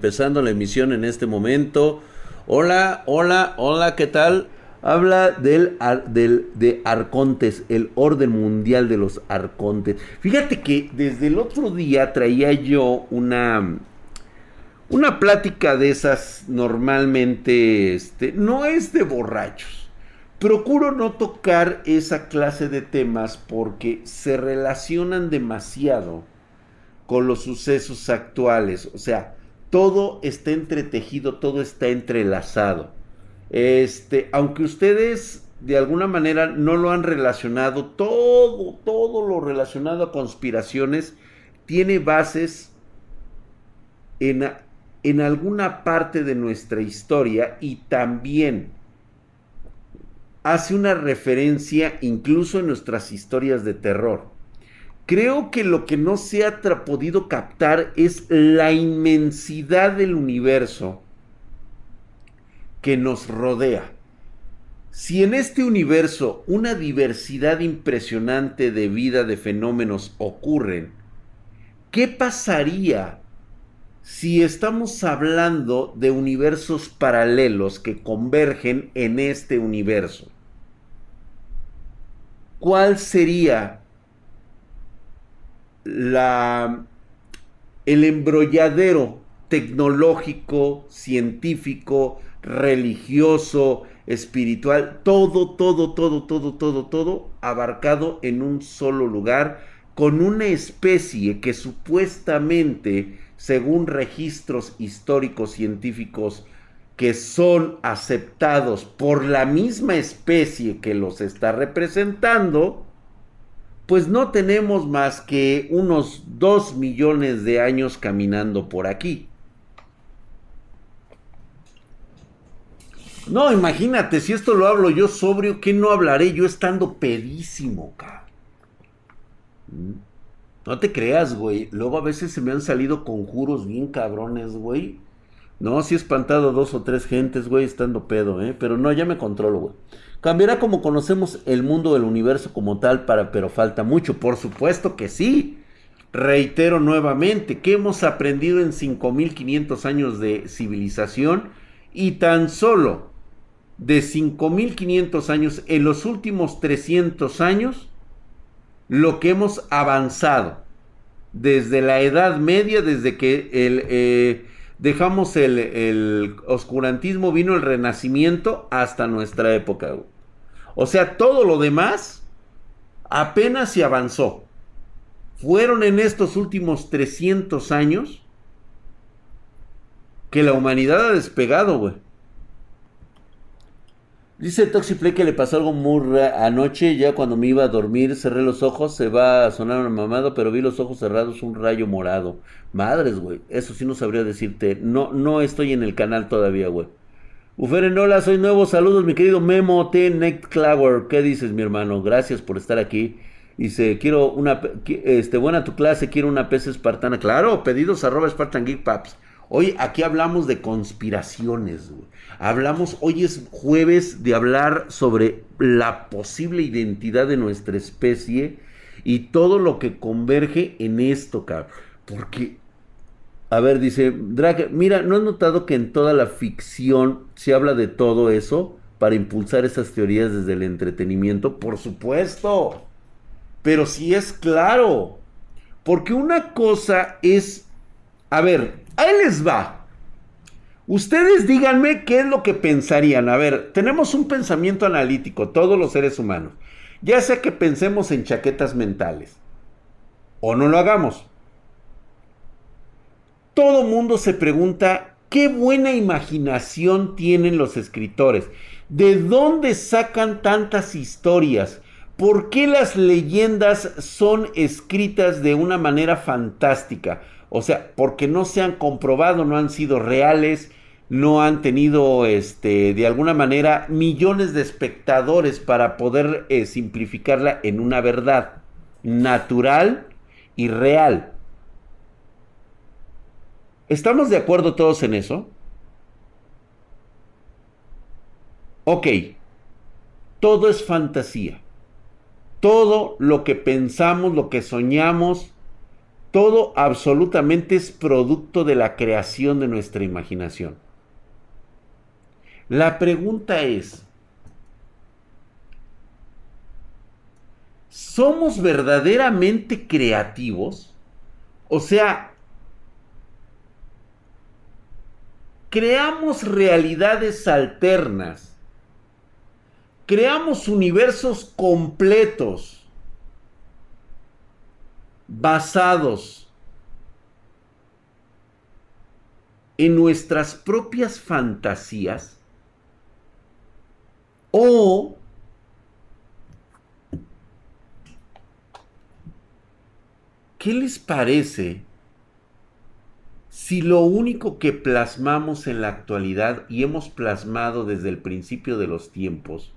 Empezando la emisión en este momento. Hola, hola, hola, ¿qué tal? Habla del, del, de Arcontes, el orden mundial de los Arcontes. Fíjate que desde el otro día traía yo una, una plática de esas normalmente, este, no es de borrachos. Procuro no tocar esa clase de temas porque se relacionan demasiado con los sucesos actuales. O sea, todo está entretejido, todo está entrelazado. Este, aunque ustedes de alguna manera no lo han relacionado, todo, todo lo relacionado a conspiraciones tiene bases en, en alguna parte de nuestra historia y también hace una referencia incluso en nuestras historias de terror. Creo que lo que no se ha podido captar es la inmensidad del universo que nos rodea. Si en este universo una diversidad impresionante de vida, de fenómenos ocurren, ¿qué pasaría si estamos hablando de universos paralelos que convergen en este universo? ¿Cuál sería el embrolladero tecnológico, científico, religioso, espiritual, todo, todo, todo, todo, todo, todo abarcado en un solo lugar, con una especie que supuestamente, según registros históricos científicos que son aceptados por la misma especie que los está representando, pues no tenemos más que unos 2 millones de años caminando por aquí. No, imagínate, si esto lo hablo yo sobrio, ¿qué no hablaré yo estando pedísimo, cabrón? No te creas, güey. Luego a veces se me han salido conjuros bien cabrones, güey. No, sí he espantado dos o tres gentes, güey, estando pedo, ¿eh? Pero no, ya me controlo, güey. Cambiará como conocemos el mundo del universo como tal, para, pero falta mucho. Por supuesto que sí. Reitero nuevamente que hemos aprendido en 5500 años de civilización y tan solo de 5500 años en los últimos 300 años lo que hemos avanzado desde la Edad Media, desde que el, eh, dejamos el, oscurantismo, vino el renacimiento hasta nuestra época. O sea, todo lo demás apenas se avanzó. Fueron en estos últimos 300 años que la humanidad ha despegado, güey. Dice Toxiplay que le pasó algo muy anoche, ya cuando me iba a dormir, cerré los ojos, se va a sonar un mamado, pero vi los ojos cerrados, un rayo morado. Madres, güey, eso sí no sabría decirte. No, no estoy en el canal todavía, güey. Uferen, hola, soy nuevo, saludos mi querido Memo T. Nightclower. ¿Qué dices, mi hermano? Gracias por estar aquí. Dice, quiero una, este, buena tu clase, quiero una PC espartana. Claro, pedidos arroba Spartan Geek Paps. Hoy aquí hablamos de conspiraciones. Hablamos, hoy es jueves de hablar sobre la posible identidad de nuestra especie y todo lo que converge en esto, cabrón. Porque, a ver, dice Drake, mira, ¿no has notado que en toda la ficción se habla de todo eso para impulsar esas teorías desde el entretenimiento? Por supuesto. Pero sí es claro. Porque una cosa es, a ver, Ahí les va. Ustedes díganme qué es lo que pensarían. A ver, tenemos un pensamiento analítico, todos los seres humanos. Ya sea que pensemos en chaquetas mentales o no lo hagamos. Todo mundo se pregunta qué buena imaginación tienen los escritores. ¿De dónde sacan tantas historias? ¿Por qué las leyendas son escritas de una manera fantástica? O sea, porque no se han comprobado, no han sido reales, no han tenido, este, de alguna manera, millones de espectadores para poder eh, simplificarla en una verdad natural y real. ¿Estamos de acuerdo todos en eso? Ok, todo es fantasía. Todo lo que pensamos, lo que soñamos, Todo absolutamente es producto de la creación de nuestra imaginación. La pregunta es, ¿somos verdaderamente creativos? O sea, creamos realidades alternas, creamos universos completos basados en nuestras propias fantasías o ¿qué les parece si lo único que plasmamos en la actualidad y hemos plasmado desde el principio de los tiempos,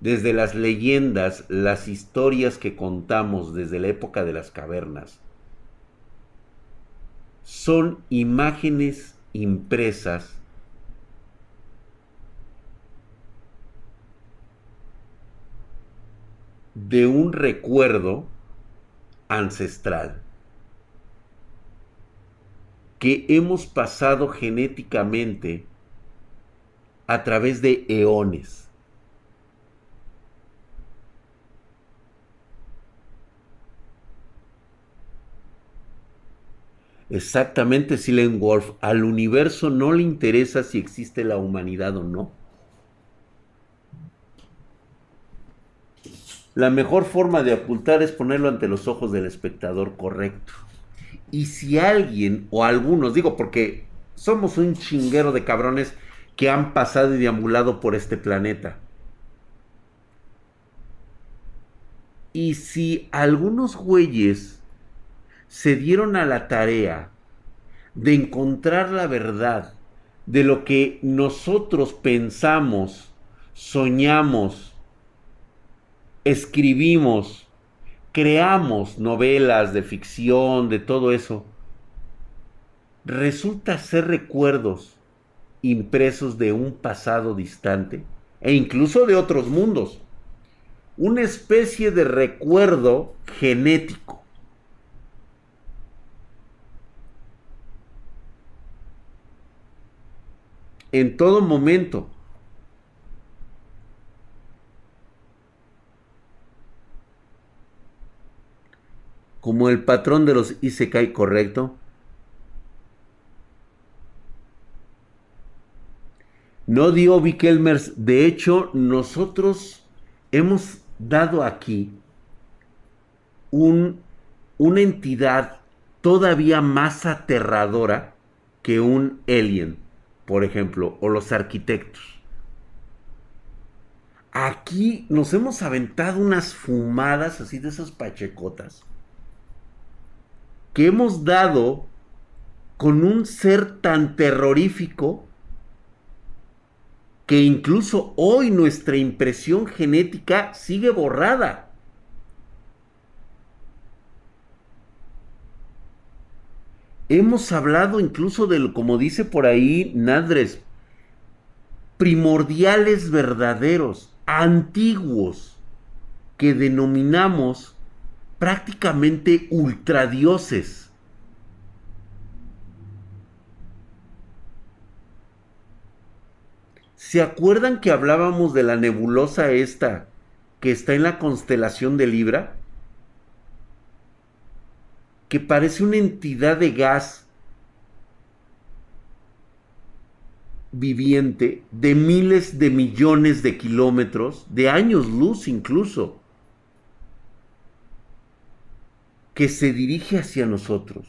desde las leyendas, las historias que contamos desde la época de las cavernas, son imágenes impresas de un recuerdo ancestral que hemos pasado genéticamente a través de eones. Exactamente, Silen Wolf. Al universo no le interesa si existe la humanidad o no. La mejor forma de ocultar es ponerlo ante los ojos del espectador correcto. Y si alguien o algunos, digo porque somos un chinguero de cabrones que han pasado y deambulado por este planeta. Y si algunos güeyes se dieron a la tarea de encontrar la verdad de lo que nosotros pensamos, soñamos, escribimos, creamos novelas de ficción, de todo eso, resulta ser recuerdos impresos de un pasado distante e incluso de otros mundos. Una especie de recuerdo genético. En todo momento como el patrón de los Isekai correcto? No dio Kelmers. De hecho, nosotros hemos dado aquí un, una entidad todavía más aterradora que un alien, por ejemplo, o los arquitectos. Aquí nos hemos aventado unas fumadas así de esas pachecotas que hemos dado con un ser tan terrorífico que incluso hoy nuestra impresión genética sigue borrada. Hemos hablado incluso de, como dice por ahí Nadres, primordiales verdaderos, antiguos, que denominamos prácticamente ultradioses. ¿Se acuerdan que hablábamos de la nebulosa esta que está en la constelación de Libra? Que parece una entidad de gas viviente de miles de millones de kilómetros, de años luz incluso que se dirige hacia nosotros.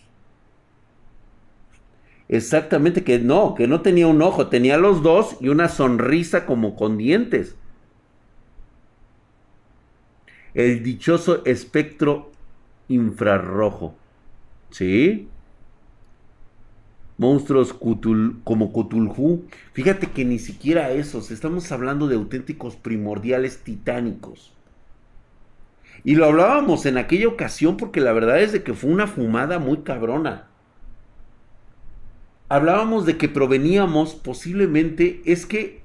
Exactamente, que no, que no tenía un ojo, tenía los dos y una sonrisa como con dientes. El dichoso espectro infrarrojo. ¿Sí? Monstruos como Cthulhu. Fíjate que ni siquiera esos, estamos hablando de auténticos primordiales titánicos. Y lo hablábamos en aquella ocasión porque la verdad es de que fue una fumada muy cabrona. Hablábamos de que proveníamos posiblemente, es que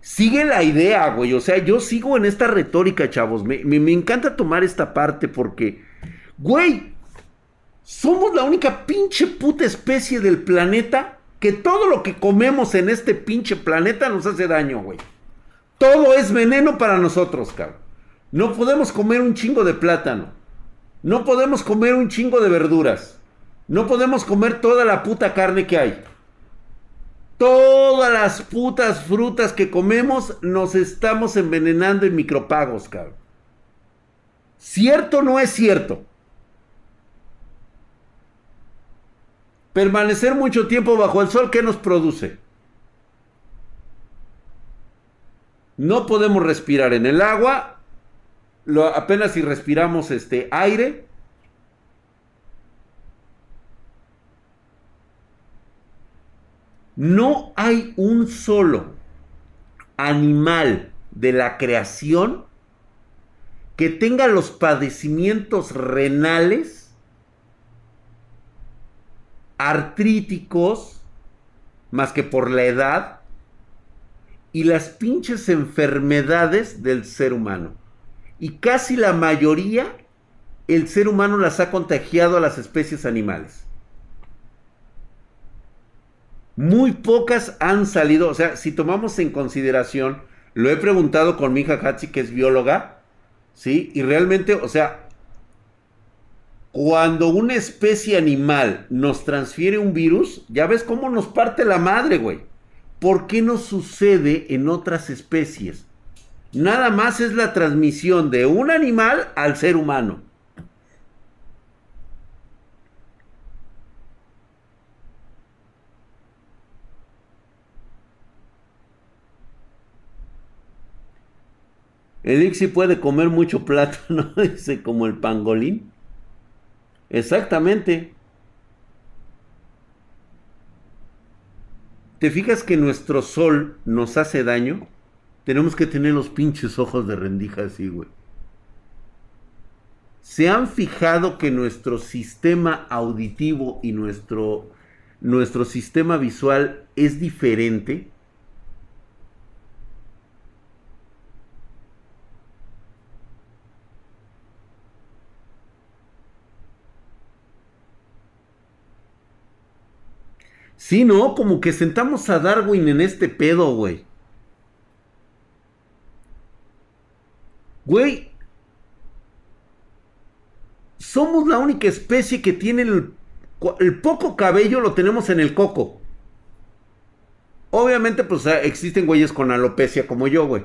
sigue la idea, güey. O sea, yo sigo en esta retórica, chavos. Me, me encanta tomar esta parte porque, güey, Somos la única pinche puta especie del planeta que todo lo que comemos en este pinche planeta nos hace daño, güey. Todo es veneno para nosotros, cabrón. No podemos comer un chingo de plátano. No podemos comer un chingo de verduras. No podemos comer toda la puta carne que hay. Todas las putas frutas que comemos nos estamos envenenando en micropagos, cabrón. ¿Cierto o no es cierto? Permanecer mucho tiempo bajo el sol, ¿qué nos produce? No podemos respirar en el agua, lo, apenas si respiramos este aire. No hay un solo animal de la creación que tenga los padecimientos renales, artríticos, más que por la edad, y las pinches enfermedades del ser humano. Y casi la mayoría, el ser humano las ha contagiado a las especies animales. Muy pocas han salido, o sea, si tomamos en consideración, lo he preguntado con mi hija Hatsi, que es bióloga, ¿sí? Y realmente, o sea, cuando una especie animal nos transfiere un virus, ya ves cómo nos parte la madre, güey. ¿Por qué no sucede en otras especies? Nada más es la transmisión de un animal al ser humano. El Ixi puede comer mucho plátano, dice, como el pangolín. Exactamente. ¿Te fijas que nuestro sol nos hace daño? Tenemos que tener los pinches ojos de rendija así, güey. ¿Se han fijado que nuestro sistema auditivo y nuestro, nuestro sistema visual es diferente? Sí, ¿no? Como que sentamos a Darwin en este pedo, güey. Güey. Somos la única especie que tiene el, el poco cabello lo tenemos en el coco. Obviamente, pues existen güeyes con alopecia como yo, güey.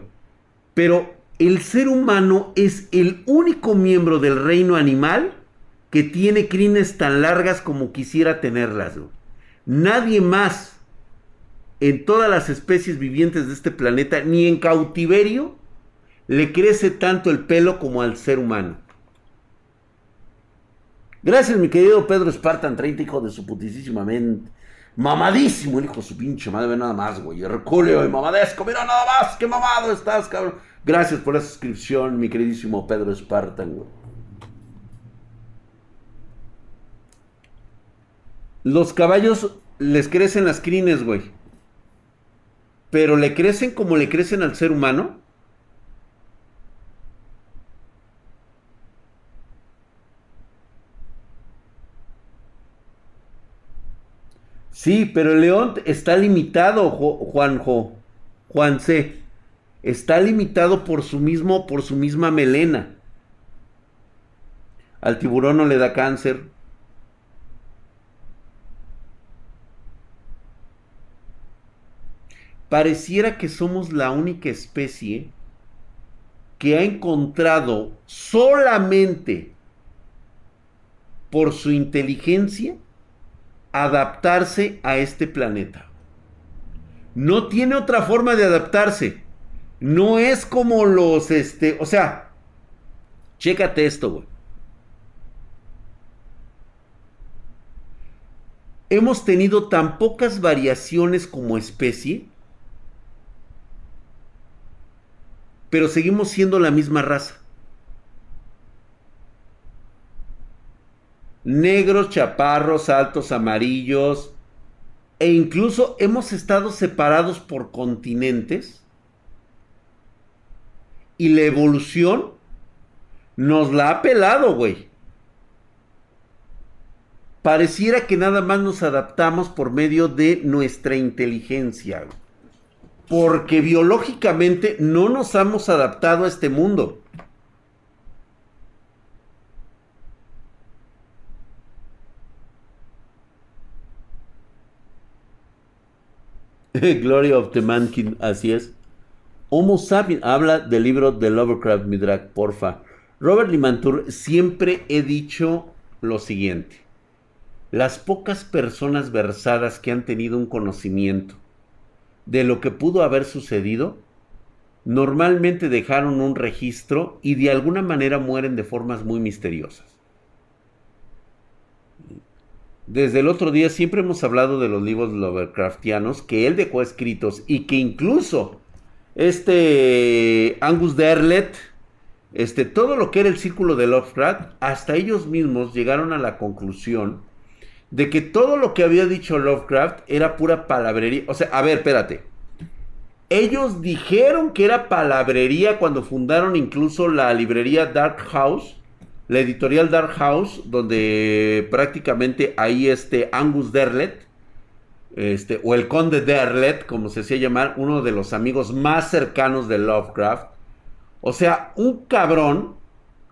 Pero el ser humano es el único miembro del reino animal que tiene crines tan largas como quisiera tenerlas, güey. Nadie más en todas las especies vivientes de este planeta, ni en cautiverio, le crece tanto el pelo como al ser humano. Gracias, mi querido Pedro Spartan 30, hijo de su putísima mente. Mamadísimo el hijo de su pinche madre, nada más, güey. Herculeo y mamadesco, mira nada más, qué mamado estás, cabrón. Gracias por la suscripción, mi queridísimo Pedro Spartan, güey. Los caballos les crecen las crines, güey. Pero le crecen como le crecen al ser humano. Sí, pero el león está limitado, Juanjo, Juan C. Está limitado por su mismo, por su misma melena. Al tiburón no le da cáncer. Pareciera que somos la única especie que ha encontrado solamente por su inteligencia adaptarse a este planeta. No tiene otra forma de adaptarse. No es como los, este, o sea, chécate esto, güey. Hemos tenido tan pocas variaciones como especie pero seguimos siendo la misma raza. Negros, chaparros, altos, amarillos, e incluso hemos estado separados por continentes. Y la evolución nos la ha pelado, güey. pareciera que nada más nos adaptamos por medio de nuestra inteligencia. Porque biológicamente no nos hemos adaptado a este mundo. Glory of the Mankin, así es. Homo sapiens, habla del libro de Lovecraft Midrak, porfa. Robert Limantur, siempre he dicho lo siguiente. Las pocas personas versadas que han tenido un conocimiento de lo que pudo haber sucedido, normalmente dejaron un registro y de alguna manera mueren de formas muy misteriosas. Desde el otro día siempre hemos hablado de los libros Lovecraftianos que él dejó escritos y que incluso este Angus Derlet, este, todo lo que era el círculo de Lovecraft, hasta ellos mismos llegaron a la conclusión de que todo lo que había dicho Lovecraft era pura palabrería. O sea, a ver, espérate. Ellos dijeron que era palabrería cuando fundaron incluso la librería Dark House la editorial Dark House, donde prácticamente ahí este Angus Derlet, este, o el conde Derlet, como se hacía llamar, uno de los amigos más cercanos de Lovecraft. O sea, un cabrón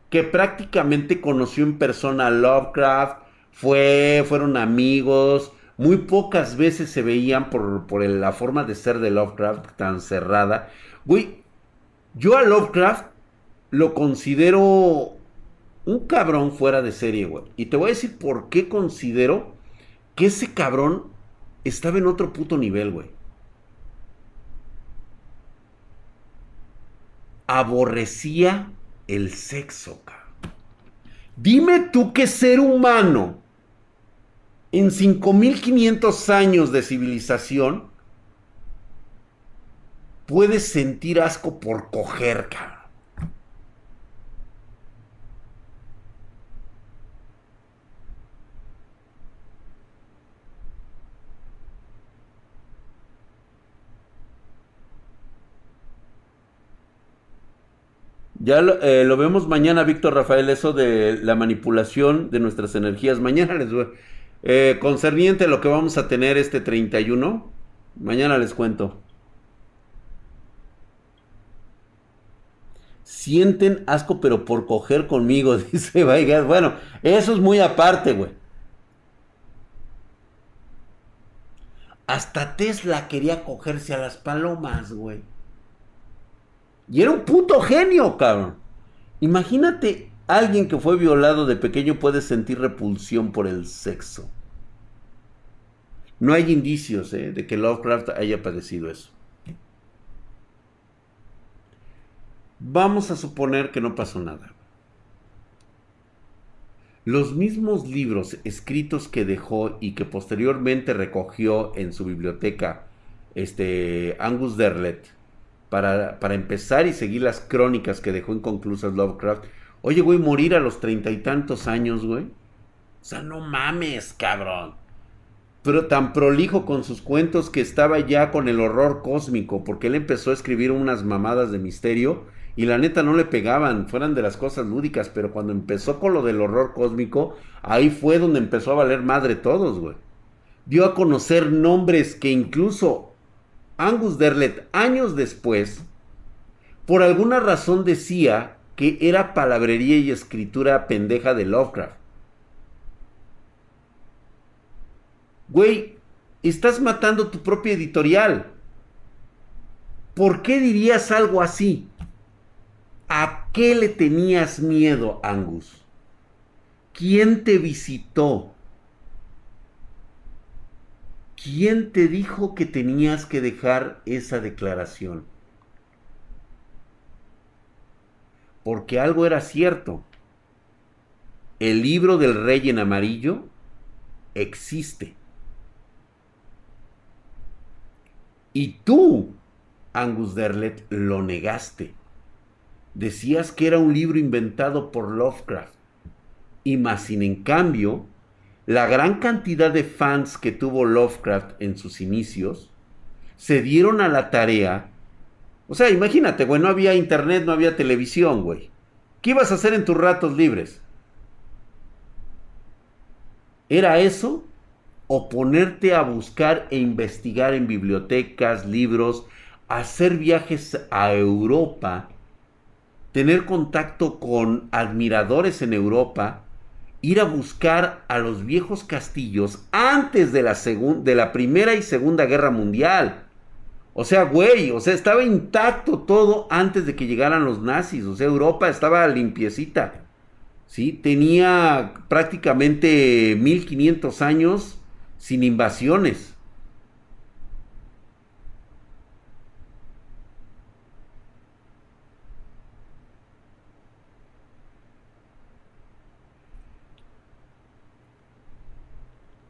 que prácticamente conoció en persona a Lovecraft, fue, fueron amigos, muy pocas veces se veían por, por la forma de ser de Lovecraft tan cerrada. Güey, yo a Lovecraft lo considero un cabrón fuera de serie, güey. Y te voy a decir por qué considero que ese cabrón estaba en otro puto nivel, güey. Aborrecía el sexo, cabrón. Dime tú qué ser humano en 5500 años de civilización puede sentir asco por coger, cabrón. Ya eh, lo, vemos mañana, Víctor Rafael, eso de la manipulación de nuestras energías. Mañana les voy. Eh, concerniente a lo que vamos a tener este 31, mañana les cuento. Sienten asco, pero por coger conmigo, dice Vaigas. Bueno, eso es muy aparte, güey. Hasta Tesla quería cogerse a las palomas, güey. Y era un puto genio, cabrón. Imagínate, alguien que fue violado de pequeño puede sentir repulsión por el sexo. No hay indicios eh, de que Lovecraft haya padecido eso. Vamos a suponer que no pasó nada. Los mismos libros escritos que dejó y que posteriormente recogió en su biblioteca este Angus Derlet para, empezar y seguir las crónicas que dejó inconclusas Lovecraft. Oye, güey, morir a los treinta y tantos años, güey. O sea, no mames, cabrón. Pero tan prolijo con sus cuentos que estaba ya con el horror cósmico, porque él empezó a escribir unas mamadas de misterio y la neta no le pegaban, fueran de las cosas lúdicas, pero cuando empezó con lo del horror cósmico, ahí fue donde empezó a valer madre todos, güey. Dio a conocer nombres que incluso Angus Derlet, años después, por alguna razón decía que era palabrería y escritura pendeja de Lovecraft. Güey, estás matando tu propia editorial. ¿Por qué dirías algo así? ¿A qué le tenías miedo, Angus? ¿Quién te visitó? ¿Quién te dijo que tenías que dejar esa declaración? Porque algo era cierto. El libro del rey en amarillo existe. Y tú, Angus Derlet, lo negaste. Decías que era un libro inventado por Lovecraft. Y más sin en cambio, la gran cantidad de fans que tuvo Lovecraft en sus inicios se dieron a la tarea. O sea, imagínate, güey, no había internet, no había televisión, güey. ¿Qué ibas a hacer en tus ratos libres? ¿Era eso? ¿O ponerte a buscar e investigar en bibliotecas, libros, hacer viajes a Europa, tener contacto con admiradores en Europa, ir a buscar a los viejos castillos antes de la, de la Primera y Segunda Guerra Mundial? O sea, güey, o sea, estaba intacto todo antes de que llegaran los nazis. O sea, Europa estaba limpiecita. ¿Sí? Tenía prácticamente 1500 años sin invasiones.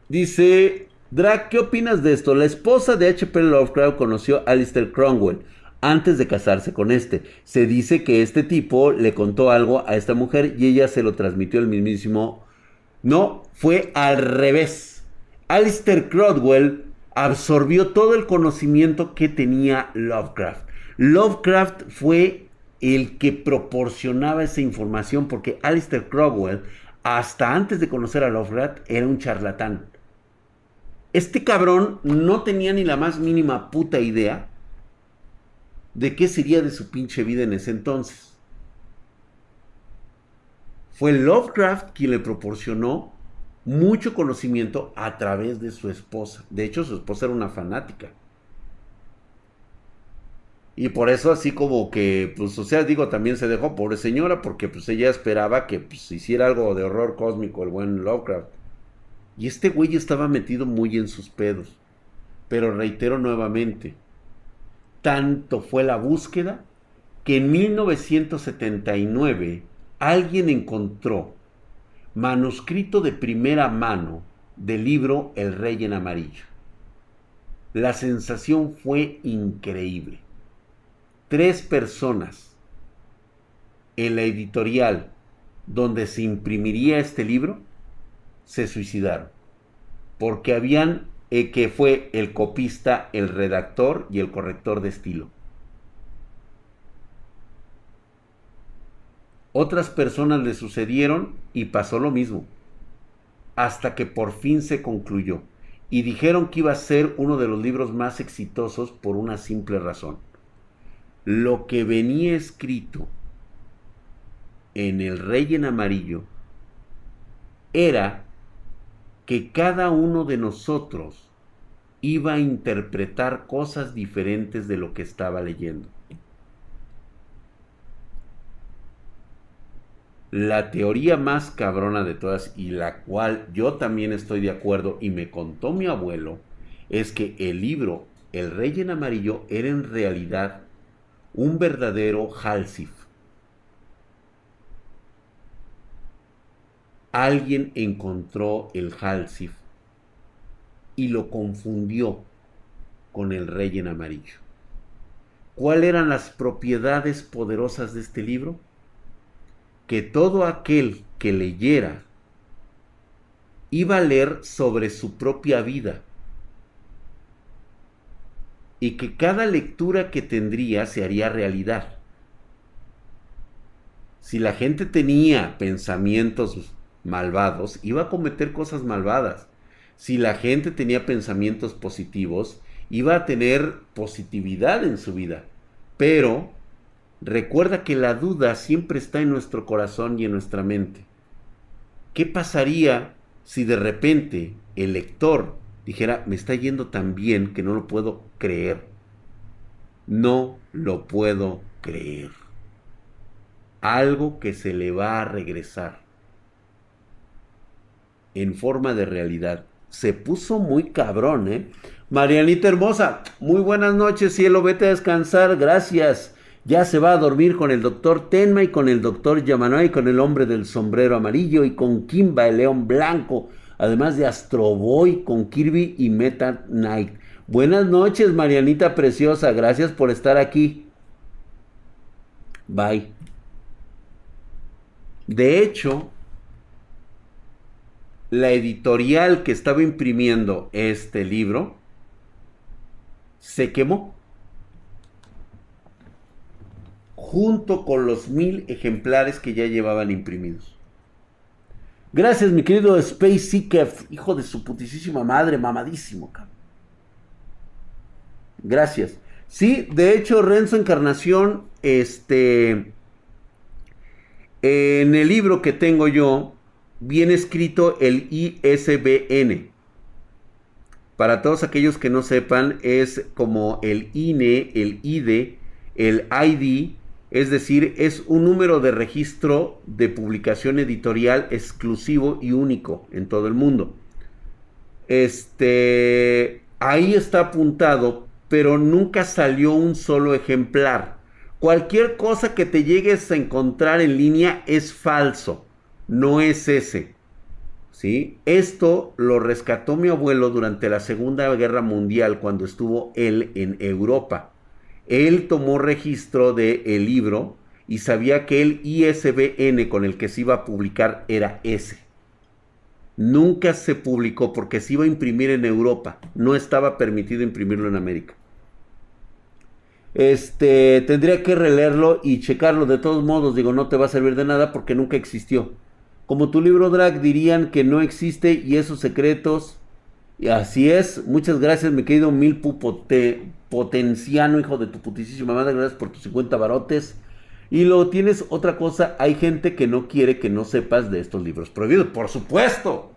Dice Drake, ¿qué opinas de esto? La esposa de H.P. Lovecraft conoció a Alistair Cromwell antes de casarse con este. Se dice que este tipo le contó algo a esta mujer y ella se lo transmitió el mismísimo. No, fue al revés. Alistair Cromwell absorbió todo el conocimiento que tenía Lovecraft. Lovecraft fue el que proporcionaba esa información porque Alistair Cromwell, hasta antes de conocer a Lovecraft, era un charlatán. Este cabrón no tenía ni la más mínima puta idea de qué sería de su pinche vida en ese entonces. Fue Lovecraft quien le proporcionó mucho conocimiento a través de su esposa. De hecho, su esposa era una fanática. Y por eso así como que, pues, o sea, digo, también se dejó, pobre señora, porque pues ella esperaba que pues, hiciera algo de horror cósmico el buen Lovecraft. Y este güey estaba metido muy en sus pedos. Pero reitero nuevamente, tanto fue la búsqueda que en 1979 alguien encontró manuscrito de primera mano del libro El Rey en Amarillo. La sensación fue increíble. Tres personas en la editorial donde se imprimiría este libro se suicidaron. Porque habían, eh, que fue el copista, el redactor y el corrector de estilo. Otras personas le sucedieron y pasó lo mismo. Hasta que por fin se concluyó. Y dijeron que iba a ser uno de los libros más exitosos por una simple razón. Lo que venía escrito en El Rey en Amarillo era que cada uno de nosotros iba a interpretar cosas diferentes de lo que estaba leyendo. La teoría más cabrona de todas y la cual yo también estoy de acuerdo y me contó mi abuelo es que el libro El Rey en Amarillo era en realidad un verdadero Halsif alguien encontró el Halsif y lo confundió con el rey en amarillo. ¿Cuáles eran las propiedades poderosas de este libro? Que todo aquel que leyera iba a leer sobre su propia vida y que cada lectura que tendría se haría realidad. Si la gente tenía pensamientos malvados, iba a cometer cosas malvadas. Si la gente tenía pensamientos positivos, iba a tener positividad en su vida. Pero recuerda que la duda siempre está en nuestro corazón y en nuestra mente. ¿Qué pasaría si de repente el lector dijera, me está yendo tan bien que no lo puedo creer? No lo puedo creer. Algo que se le va a regresar en forma de realidad. Se puso muy cabrón, ¿eh? Marianita hermosa, muy buenas noches, cielo, vete a descansar, gracias. Ya se va a dormir con el doctor Tenma y con el doctor Yamanoy, con el hombre del sombrero amarillo y con Kimba, el león blanco, además de Astro Boy, con Kirby y Meta Knight. Buenas noches, Marianita preciosa, gracias por estar aquí. Bye. De hecho, la editorial que estaba imprimiendo este libro se quemó. Junto con los mil ejemplares que ya llevaban imprimidos. Gracias, mi querido Space Seeker, hijo de su putísima madre, mamadísimo. Gracias. Sí, de hecho, Renzo Encarnación, este, en el libro que tengo yo, viene escrito el ISBN. Para todos aquellos que no sepan, es como el INE, el ID, el ID, es decir, es un número de registro de publicación editorial exclusivo y único en todo el mundo. Este, ahí está apuntado, pero nunca salió un solo ejemplar. Cualquier cosa que te llegues a encontrar en línea es falso, no es ese. ¿Sí? Esto lo rescató mi abuelo durante la Segunda Guerra Mundial cuando estuvo él en Europa. Él tomó registro del el libro y sabía que el ISBN con el que se iba a publicar era ese. Nunca se publicó porque se iba a imprimir en Europa. No estaba permitido imprimirlo en América. Este, tendría que releerlo y checarlo. De todos modos, digo, no te va a servir de nada porque nunca existió. Como tu libro drag dirían que no existe y esos secretos. Y así es. Muchas gracias, mi querido Mil Potenciano, hijo de tu putísima madre. Gracias por tus 50 barotes. Y luego tienes otra cosa. Hay gente que no quiere que no sepas de estos libros prohibidos. Por supuesto.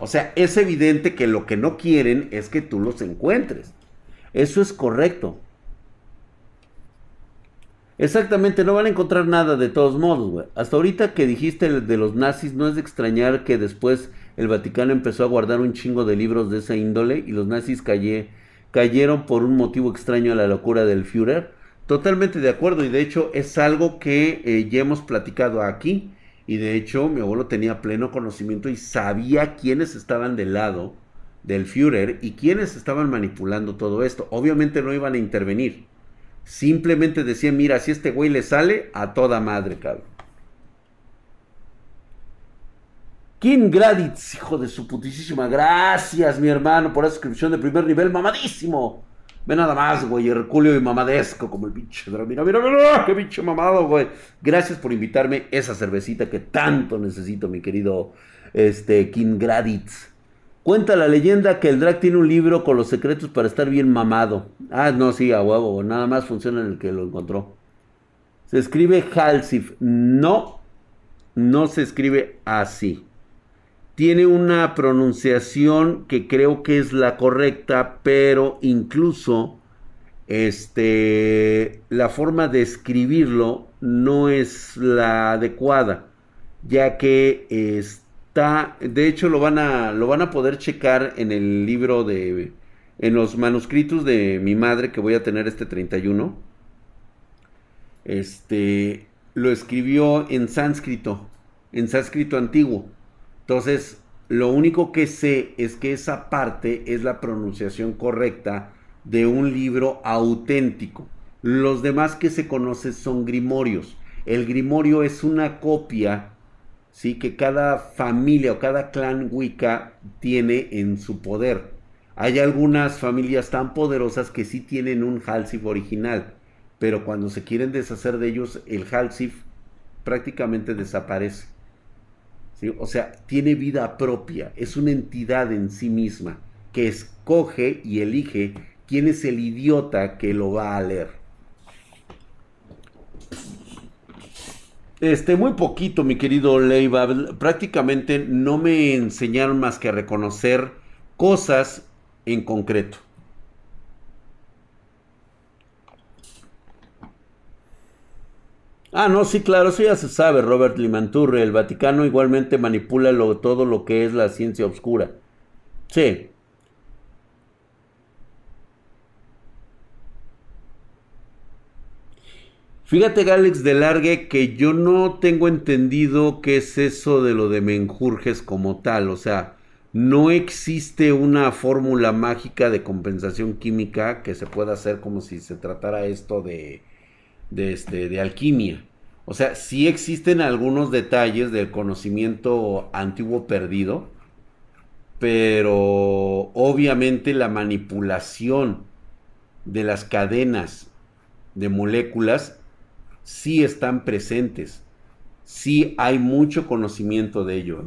O sea, es evidente que lo que no quieren es que tú los encuentres. Eso es correcto. Exactamente, no van a encontrar nada de todos modos, güey. Hasta ahorita que dijiste de los nazis, no es de extrañar que después el Vaticano empezó a guardar un chingo de libros de esa índole y los nazis cayeron por un motivo extraño a la locura del Führer. Totalmente de acuerdo y de hecho es algo que eh, ya hemos platicado aquí y de hecho mi abuelo tenía pleno conocimiento y sabía quiénes estaban del lado del Führer y quiénes estaban manipulando todo esto. Obviamente no iban a intervenir Simplemente decía, mira, si este güey le sale, a toda madre, cabrón. Kim Graditz, hijo de su putísima. Gracias, mi hermano, por esa suscripción de primer nivel, mamadísimo. Ve nada más, güey, Herculeo y mamadesco como el pinche. Mira, mira, mira, qué pinche mamado, güey. Gracias por invitarme esa cervecita que tanto necesito, mi querido este, Kim Graditz. Cuenta la leyenda que el drag tiene un libro con los secretos para estar bien mamado. Ah, no, sí, a huevo, nada más funciona en el que lo encontró. Se escribe Halsif. No, no se escribe así. Tiene una pronunciación que creo que es la correcta, pero incluso este, la forma de escribirlo no es la adecuada, ya que este, de hecho lo van a, lo van a poder checar en el libro de, en los manuscritos de mi madre que voy a tener este 31. Este, lo escribió en sánscrito, en sánscrito antiguo. Entonces, lo único que sé es que esa parte es la pronunciación correcta de un libro auténtico. Los demás que se conocen son grimorios. El grimorio es una copia ¿sí? que cada familia o cada clan Wicca tiene en su poder. Hay algunas familias tan poderosas que sí tienen un Halsif original, pero cuando se quieren deshacer de ellos, el Halsif prácticamente desaparece. O sea, tiene vida propia, es una entidad en sí misma que escoge y elige quién es el idiota que lo va a leer. Este, muy poquito, mi querido Leiva. Prácticamente no me enseñaron más que a reconocer cosas en concreto. Ah, no, sí, claro, eso ya se sabe, Robert Limanturre. El Vaticano igualmente manipula todo lo que es la ciencia oscura. Sí. Fíjate, Galex de Largue, que yo no tengo entendido qué es eso de lo de menjurjes como tal. O sea, no existe una fórmula mágica de compensación química que se pueda hacer como si se tratara esto de, de, este, de alquimia. O sea, sí existen algunos detalles del conocimiento antiguo perdido, pero obviamente la manipulación de las cadenas de moléculas sí están presentes, sí hay mucho conocimiento de ello.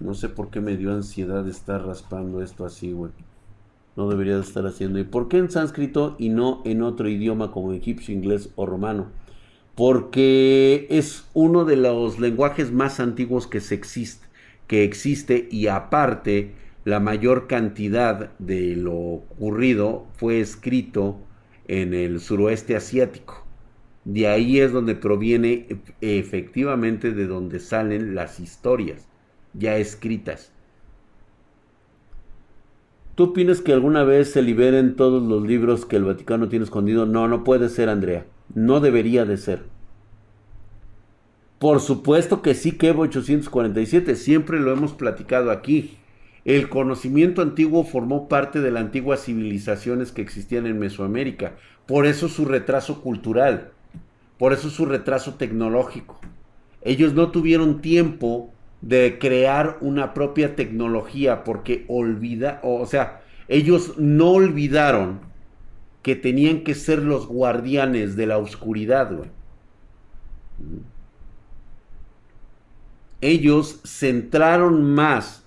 No sé por qué me dio ansiedad estar raspando esto así, güey. No debería de estar haciendo. ¿Y por qué en sánscrito y no en otro idioma como egipcio, inglés o romano? Porque es uno de los lenguajes más antiguos que, se existe, que existe y aparte la mayor cantidad de lo ocurrido fue escrito en el suroeste asiático. De ahí es donde proviene efectivamente de donde salen las historias ya escritas. ¿Tú opinas que alguna vez se liberen todos los libros que el Vaticano tiene escondido? No, no puede ser, Andrea. No debería de ser. Por supuesto que sí, que 847. Siempre lo hemos platicado aquí. El conocimiento antiguo formó parte de las antiguas civilizaciones que existían en Mesoamérica. Por eso su retraso cultural. Por eso su retraso tecnológico. Ellos no tuvieron tiempo de crear una propia tecnología porque olvida, o sea, ellos no olvidaron que tenían que ser los guardianes de la oscuridad, Ellos centraron más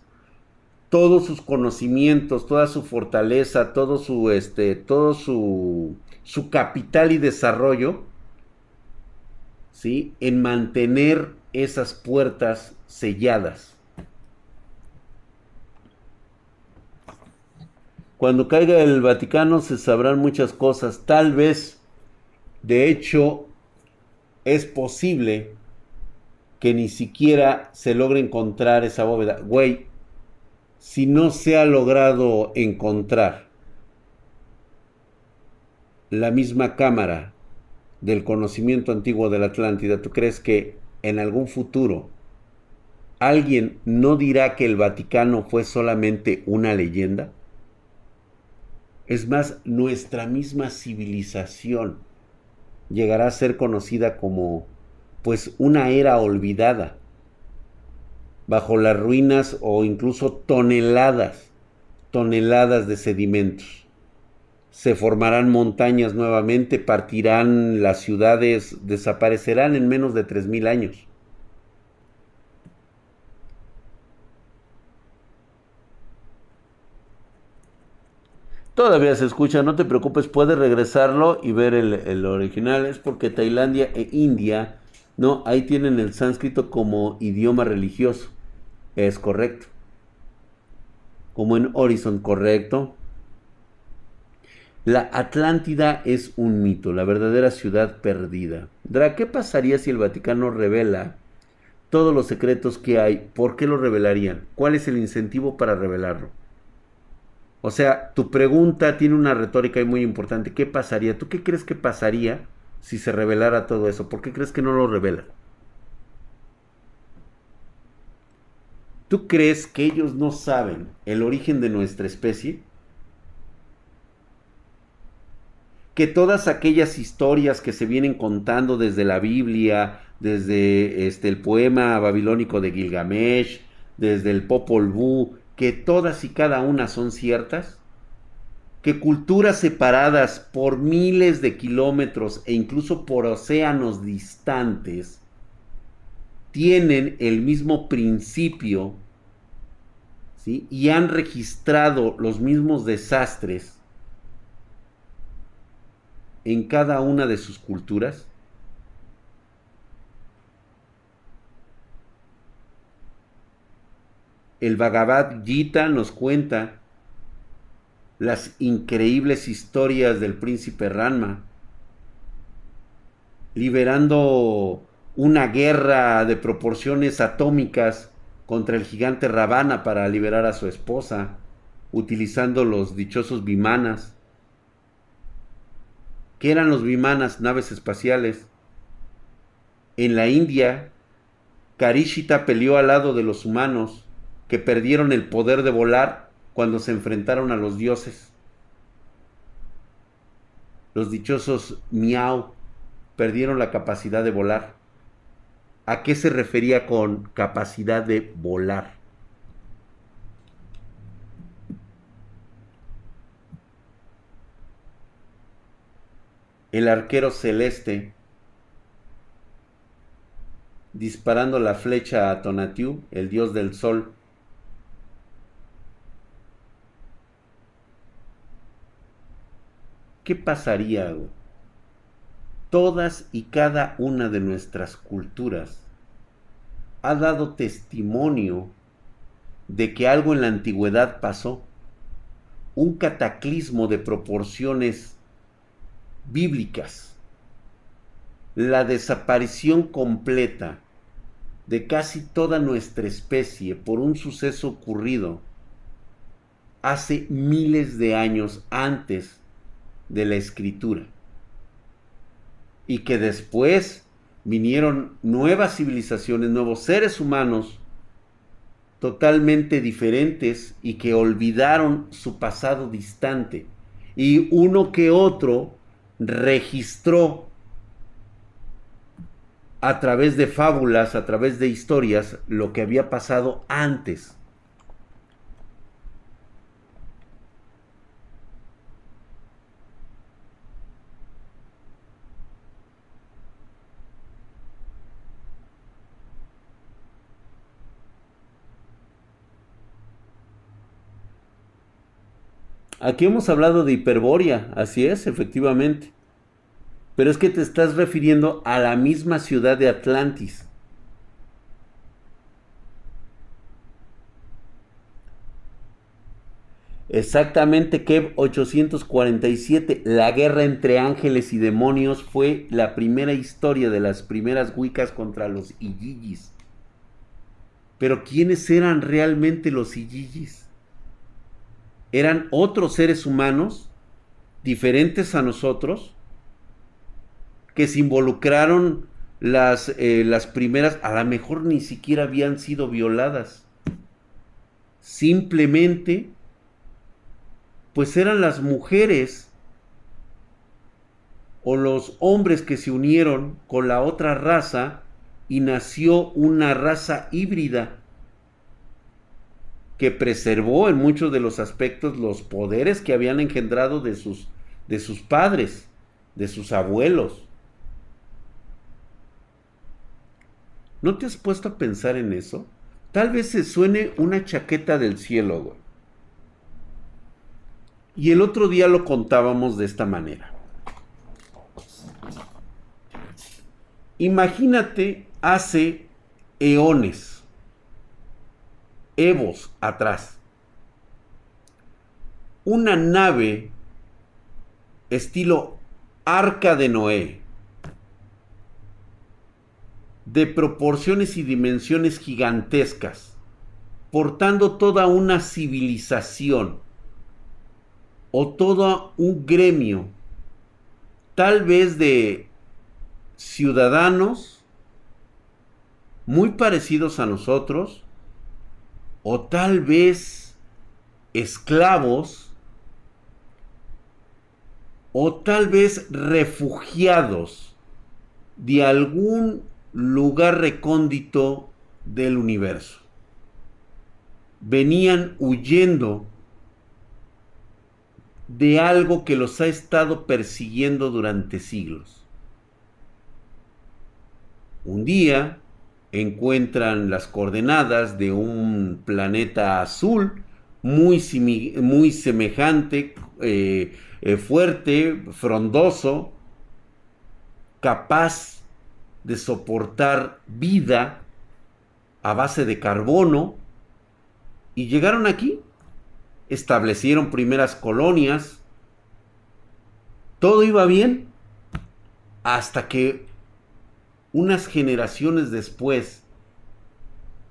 todos sus conocimientos, toda su fortaleza, todo su este, todo su su capital y desarrollo, ¿sí? En mantener esas puertas selladas. Cuando caiga el Vaticano se sabrán muchas cosas. Tal vez, de hecho, es posible que ni siquiera se logre encontrar esa bóveda. Güey, si no se ha logrado encontrar la misma cámara del conocimiento antiguo de la Atlántida, ¿tú crees que en algún futuro ¿alguien no dirá que el Vaticano fue solamente una leyenda? Es más, nuestra misma civilización llegará a ser conocida como pues una era olvidada, bajo las ruinas o incluso toneladas, toneladas de sedimentos. Se formarán montañas nuevamente, partirán las ciudades, desaparecerán en menos de 3.000 años. Todavía se escucha, no te preocupes, puedes regresarlo y ver el, original. Es porque Tailandia e India, no, ahí tienen el sánscrito como idioma religioso. Es correcto. Como en Horizon, correcto. La Atlántida es un mito, la verdadera ciudad perdida. Dra, ¿qué pasaría si el Vaticano revela todos los secretos que hay? ¿Por qué lo revelarían? ¿Cuál es el incentivo para revelarlo? O sea, tu pregunta tiene una retórica muy importante. ¿Qué pasaría? ¿Tú qué crees que pasaría si se revelara todo eso? ¿Por qué crees que no lo revela? ¿Tú crees que ellos no saben el origen de nuestra especie? Que todas aquellas historias que se vienen contando desde la Biblia, desde este, el poema babilónico de Gilgamesh, desde el Popol Vuh, que todas y cada una son ciertas, que culturas separadas por miles de kilómetros e incluso por océanos distantes tienen el mismo principio ¿sí? y han registrado los mismos desastres en cada una de sus culturas? el Bhagavad Gita nos cuenta las increíbles historias del príncipe Ranma, liberando una guerra de proporciones atómicas contra el gigante Ravana para liberar a su esposa, utilizando los dichosos vimanas. ¿Qué eran los vimanas? Naves espaciales. En la India, Karishita peleó al lado de los humanos que perdieron el poder de volar cuando se enfrentaron a los dioses. Los dichosos Miau perdieron la capacidad de volar. ¿A qué se refería con capacidad de volar? el arquero celeste disparando la flecha a Tonatiuh, el dios del sol. ¿Qué pasaría? Todas y cada una de nuestras culturas ha dado testimonio de que algo en la antigüedad pasó, un cataclismo de proporciones bíblicas, la desaparición completa de casi toda nuestra especie por un suceso ocurrido hace miles de años antes de la escritura. Y que después vinieron nuevas civilizaciones, nuevos seres humanos totalmente diferentes y que olvidaron su pasado distante. Y uno que otro registró a través de fábulas, a través de historias, lo que había pasado antes. Aquí hemos hablado de Hiperbórea, así es, efectivamente. Pero es que te estás refiriendo a la misma ciudad de Atlantis. Exactamente, Kev 847, la guerra entre ángeles y demonios fue la primera historia de las primeras Wiccas contra los Iyigis. Pero ¿quiénes eran realmente los Iyigis? Eran otros seres humanos diferentes a nosotros que se involucraron las, eh, las primeras, a lo mejor ni siquiera habían sido violadas. Simplemente, pues eran las mujeres o los hombres que se unieron con la otra raza y nació una raza híbrida que preservó en muchos de los aspectos los poderes que habían engendrado de sus, de sus padres, de sus abuelos. ¿No te has puesto a pensar en eso? Tal vez se suene una chaqueta del cielo. Y el otro día lo contábamos de esta manera. Imagínate hace eones Evos atrás. Una nave estilo Arca de Noé, de proporciones y dimensiones gigantescas, portando toda una civilización o todo un gremio, tal vez de ciudadanos muy parecidos a nosotros, o tal vez esclavos o tal vez refugiados de algún lugar recóndito del universo. Venían huyendo de algo que los ha estado persiguiendo durante siglos. Un día, encuentran las coordenadas de un planeta azul muy, muy semejante, eh, eh, fuerte, frondoso, capaz de soportar vida a base de carbono. Y llegaron aquí, establecieron primeras colonias, todo iba bien, hasta que unas generaciones después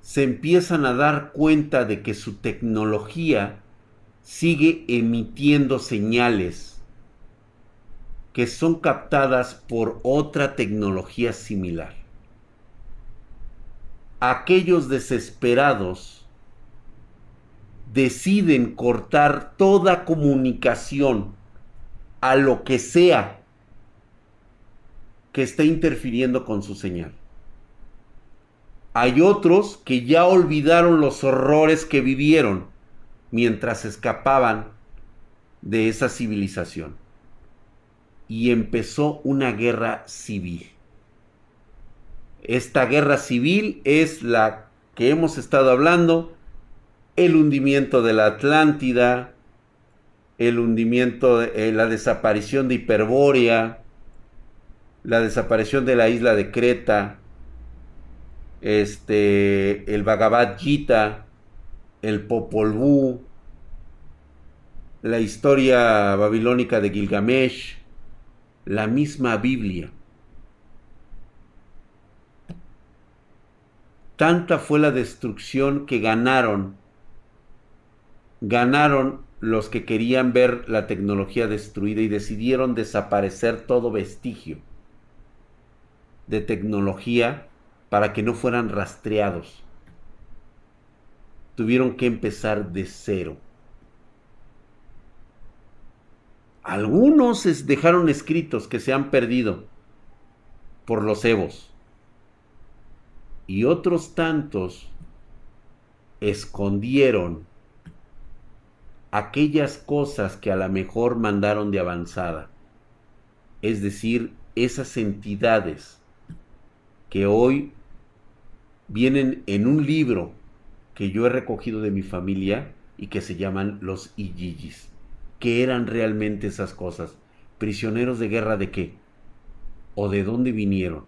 se empiezan a dar cuenta de que su tecnología sigue emitiendo señales que son captadas por otra tecnología similar. Aquellos desesperados deciden cortar toda comunicación a lo que sea que está interfiriendo con su señal. Hay otros que ya olvidaron los horrores que vivieron mientras escapaban de esa civilización. Y empezó una guerra civil. Esta guerra civil es la que hemos estado hablando, el hundimiento de la Atlántida, el hundimiento, eh, la desaparición de Hiperbórea, la desaparición de la isla de Creta, este, el Bhagavad Gita, el Popol Vuh, la historia babilónica de Gilgamesh, la misma Biblia. Tanta fue la destrucción que ganaron, ganaron los que querían ver la tecnología destruida y decidieron desaparecer todo vestigio de tecnología para que no fueran rastreados. Tuvieron que empezar de cero. Algunos dejaron escritos que se han perdido por los evos. Y otros tantos escondieron aquellas cosas que a lo mejor mandaron de avanzada. Es decir, esas entidades que hoy vienen en un libro que yo he recogido de mi familia y que se llaman los Iyigis. ¿Qué eran realmente esas cosas? ¿Prisioneros de guerra de qué? ¿O de dónde vinieron?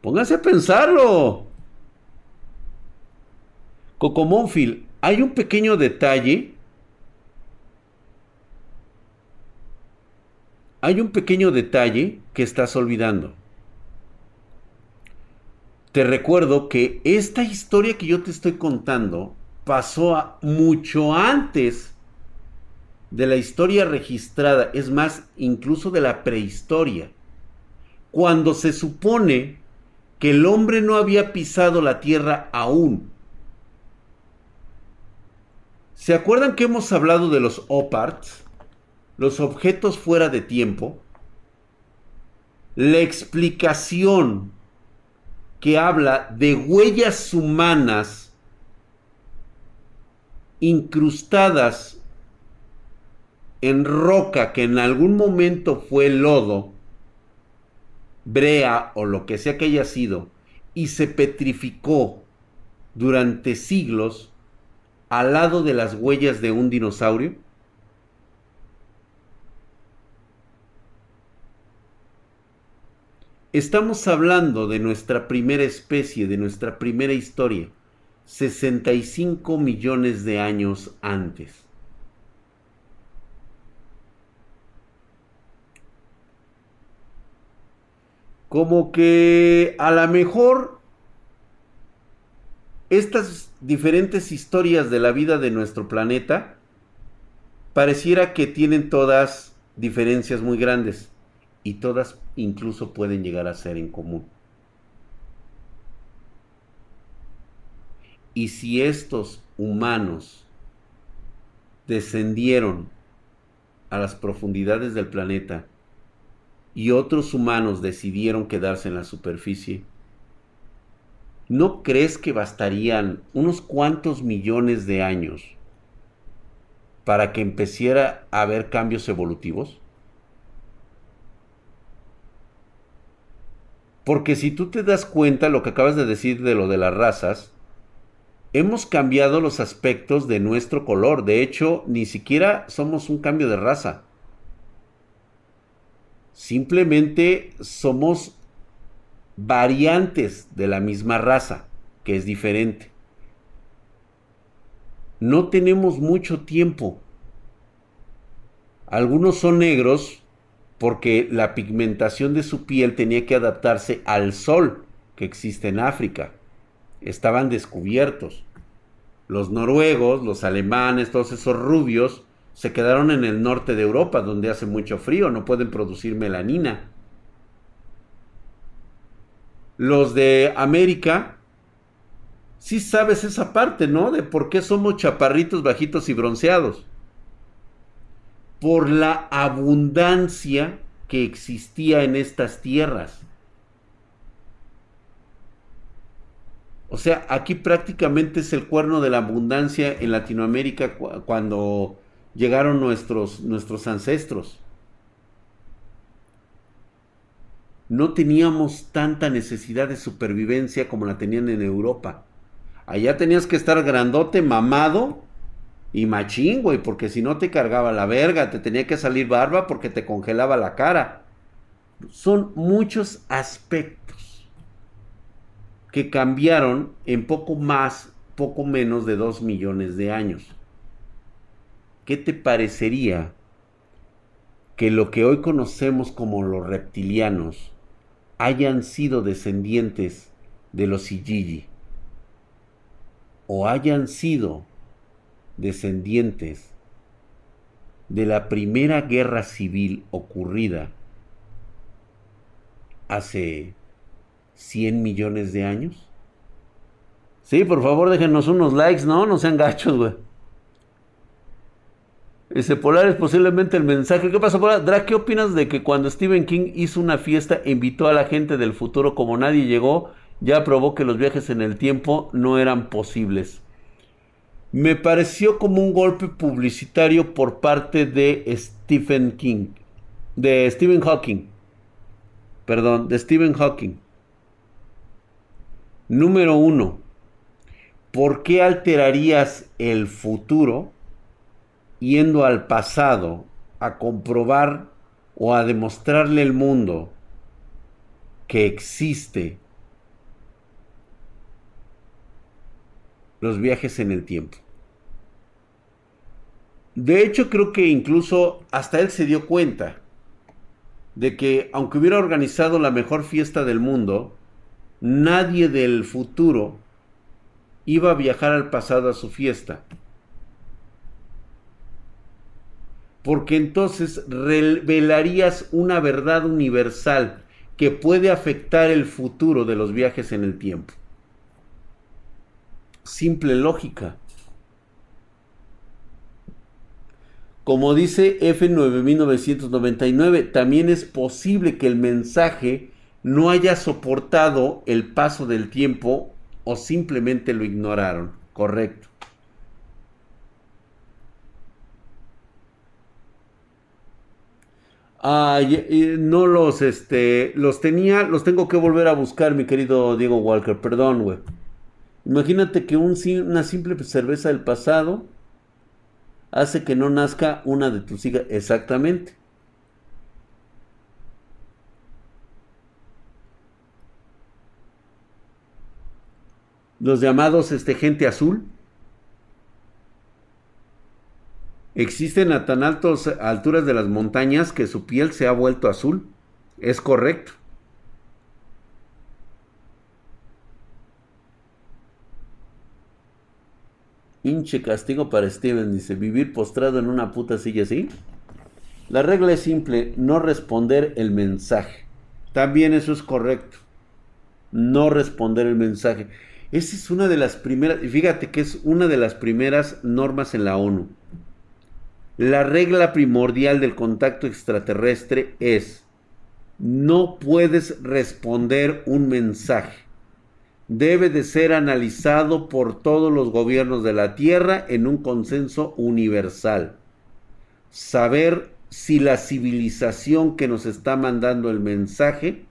Póngase a pensarlo. Cocomónfil, hay un pequeño detalle. Hay un pequeño detalle que estás olvidando. Te recuerdo que esta historia que yo te estoy contando pasó mucho antes de la historia registrada, es más, incluso de la prehistoria, cuando se supone que el hombre no había pisado la tierra aún. ¿Se acuerdan que hemos hablado de los OPARTs? Los objetos fuera de tiempo. La explicación que habla de huellas humanas incrustadas en roca que en algún momento fue lodo, brea o lo que sea que haya sido, y se petrificó durante siglos al lado de las huellas de un dinosaurio? Estamos hablando de nuestra primera especie, de nuestra primera historia. 65 millones de años antes. Como que a lo mejor estas diferentes historias de la vida de nuestro planeta pareciera que tienen todas diferencias muy grandes y todas incluso pueden llegar a ser en común. Y si estos humanos descendieron a las profundidades del planeta y otros humanos decidieron quedarse en la superficie, ¿no crees que bastarían unos cuantos millones de años para que empezara a haber cambios evolutivos? Porque si tú te das cuenta lo que acabas de decir de lo de las razas, hemos cambiado los aspectos de nuestro color. De hecho, ni siquiera somos un cambio de raza. Simplemente somos variantes de la misma raza, que es diferente. No tenemos mucho tiempo. Algunos son negros porque la pigmentación de su piel tenía que adaptarse al sol que existe en África estaban descubiertos. Los noruegos, los alemanes, todos esos rubios, se quedaron en el norte de Europa, donde hace mucho frío, no pueden producir melanina. Los de América, sí sabes esa parte, ¿no? De por qué somos chaparritos, bajitos y bronceados. Por la abundancia que existía en estas tierras. O sea, aquí prácticamente es el cuerno de la abundancia en Latinoamérica cuando llegaron nuestros, nuestros ancestros. No teníamos tanta necesidad de supervivencia como la tenían en Europa. Allá tenías que estar grandote, mamado Y machín, güey, porque si no te cargaba la verga, te tenía que salir barba porque te congelaba la cara. Son muchos aspectos que cambiaron en poco más, poco menos de dos millones de años. ¿Qué te parecería que lo que hoy conocemos como los reptilianos hayan sido descendientes de los Ijiji o hayan sido descendientes de la primera guerra civil ocurrida hace 100 millones de años? Sí, por favor déjenos unos likes, ¿no? No sean gachos, güey. Ese Polar es posiblemente el mensaje. ¿Qué pasa, Polar? Drake, ¿qué opinas de que cuando Stephen King hizo una fiesta invitó a la gente del futuro como nadie llegó, ya probó que los viajes en el tiempo no eran posibles? Me pareció como un golpe publicitario por parte de Stephen King, de Stephen Hawking. Perdón, de Stephen Hawking. Número uno, ¿por qué alterarías el futuro? yendo al pasado a comprobar o a demostrarle al mundo que existe los viajes en el tiempo. De hecho, creo que incluso hasta él se dio cuenta de que aunque hubiera organizado la mejor fiesta del mundo, nadie del futuro iba a viajar al pasado a su fiesta. porque entonces revelarías una verdad universal que puede afectar el futuro de los viajes en el tiempo. Simple lógica. Como dice F9999, también es posible que el mensaje no haya soportado el paso del tiempo o simplemente lo ignoraron. Correcto. Ah, no los, este, los tenía, los tengo que volver a buscar, mi querido Diego Walker, perdón, güey. Imagínate que un, una simple cerveza del pasado hace que no nazca una de tus hijas, exactamente. Los llamados, este, gente azul. Existen a tan altas alturas de las montañas que su piel se ha vuelto azul. Es correcto. Hinche castigo para Steven, dice, vivir postrado en una puta silla así. La regla es simple, no responder el mensaje. También eso es correcto. No responder el mensaje. Esa es una de las primeras, fíjate que es una de las primeras normas en la ONU. La regla primordial del contacto extraterrestre es, no puedes responder un mensaje. Debe de ser analizado por todos los gobiernos de la Tierra en un consenso universal. Saber si la civilización que nos está mandando el mensaje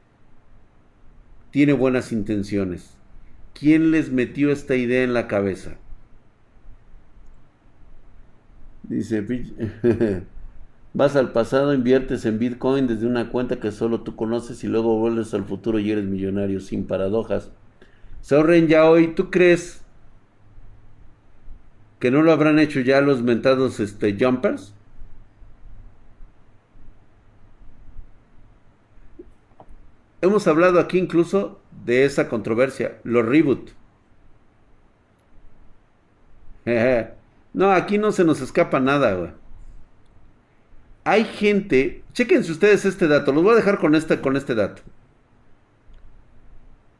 tiene buenas intenciones. ¿Quién les metió esta idea en la cabeza? Dice, vas al pasado, inviertes en Bitcoin desde una cuenta que solo tú conoces y luego vuelves al futuro y eres millonario sin paradojas. Sorren ya hoy, ¿tú crees que no lo habrán hecho ya los mentados este, jumpers? Hemos hablado aquí incluso de esa controversia, los reboot. No, aquí no se nos escapa nada. Hay gente, chequense ustedes este dato, los voy a dejar con este, con este dato.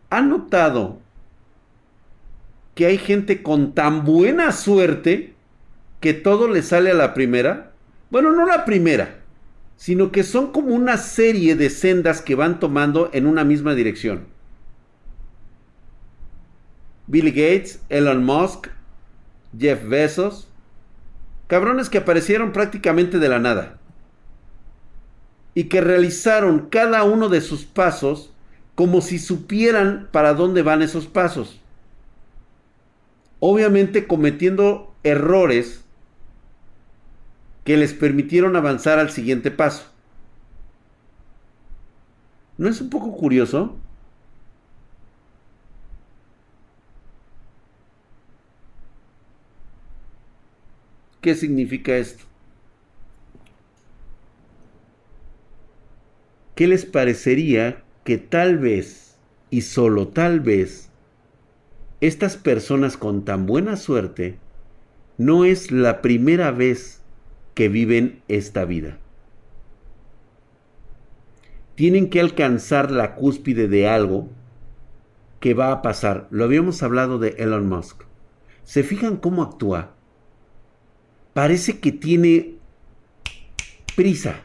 ¿Han notado que hay gente con tan buena suerte que todo le sale a la primera? Bueno, no la primera, sino que son como una serie de sendas que van tomando en una misma dirección. Bill Gates, Elon Musk, Jeff Bezos, cabrones que aparecieron prácticamente de la nada y que realizaron cada uno de sus pasos como si supieran para dónde van esos pasos. Obviamente cometiendo errores que les permitieron avanzar al siguiente paso. ¿No es un poco curioso? ¿Qué significa esto? ¿Qué les parecería que tal vez, y solo tal vez, estas personas con tan buena suerte no es la primera vez que viven esta vida? Tienen que alcanzar la cúspide de algo que va a pasar. Lo habíamos hablado de Elon Musk. ¿Se fijan cómo actúa? parece que tiene prisa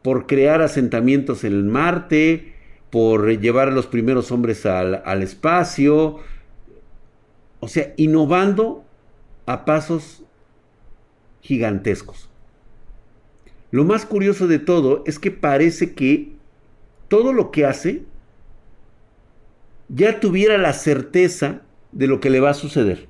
por crear asentamientos en Marte, por llevar a los primeros hombres al, al espacio, o sea, innovando a pasos gigantescos. Lo más curioso de todo es que parece que todo lo que hace ya tuviera la certeza de lo que le va a suceder.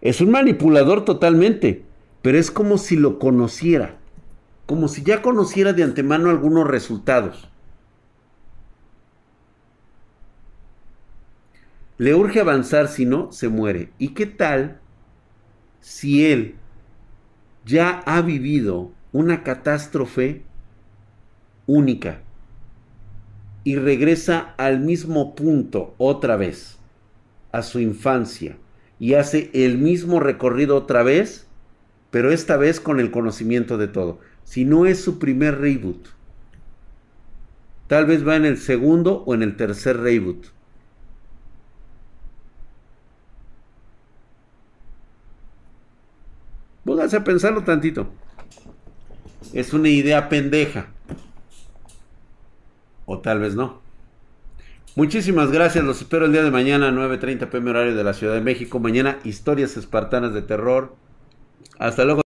Es un manipulador totalmente, pero es como si lo conociera, como si ya conociera de antemano algunos resultados. Le urge avanzar, si no, se muere. ¿Y qué tal si él ya ha vivido una catástrofe única y regresa al mismo punto otra vez, a su infancia? y hace el mismo recorrido otra vez, pero esta vez con el conocimiento de todo. Si no es su primer reboot, tal vez va en el segundo o en el tercer reboot. Pónganse a pensarlo tantito. Es una idea pendeja. O tal vez no. Muchísimas gracias, los espero el día de mañana, 9.30 pm horario de la Ciudad de México. Mañana, historias espartanas de terror. Hasta luego.